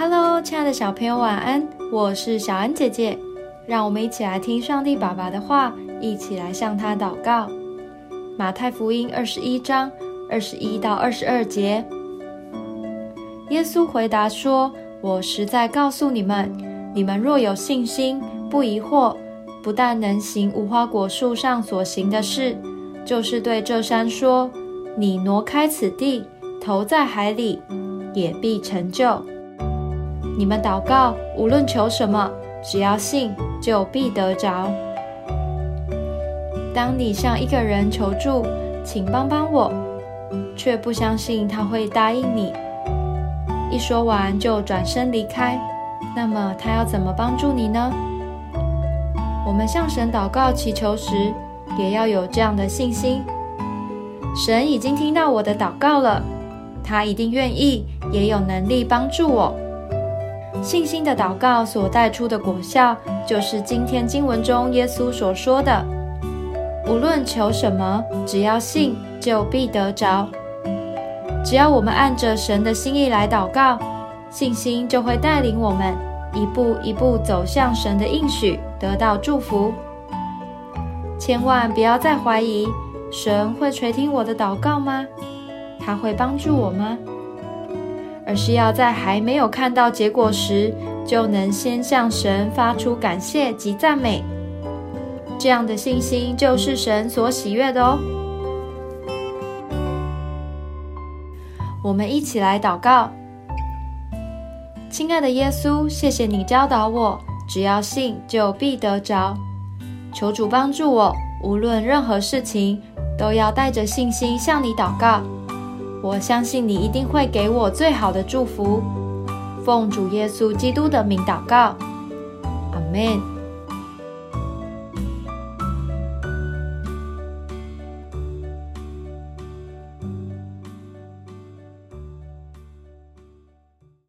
Hello，亲爱的小朋友，晚安！我是小安姐姐，让我们一起来听上帝爸爸的话，一起来向他祷告。马太福音二十一章二十一到二十二节，耶稣回答说：“我实在告诉你们，你们若有信心，不疑惑，不但能行无花果树上所行的事，就是对这山说：‘你挪开此地，投在海里’，也必成就。”你们祷告，无论求什么，只要信，就必得着。当你向一个人求助，请帮帮我，却不相信他会答应你，一说完就转身离开，那么他要怎么帮助你呢？我们向神祷告祈求时，也要有这样的信心：神已经听到我的祷告了，他一定愿意，也有能力帮助我。信心的祷告所带出的果效，就是今天经文中耶稣所说的：“无论求什么，只要信，就必得着。”只要我们按着神的心意来祷告，信心就会带领我们一步一步走向神的应许，得到祝福。千万不要再怀疑，神会垂听我的祷告吗？他会帮助我吗？而是要在还没有看到结果时，就能先向神发出感谢及赞美。这样的信心就是神所喜悦的哦。我们一起来祷告：亲爱的耶稣，谢谢你教导我，只要信就必得着。求主帮助我，无论任何事情，都要带着信心向你祷告。我相信你一定会给我最好的祝福。奉主耶稣基督的名祷告，阿门。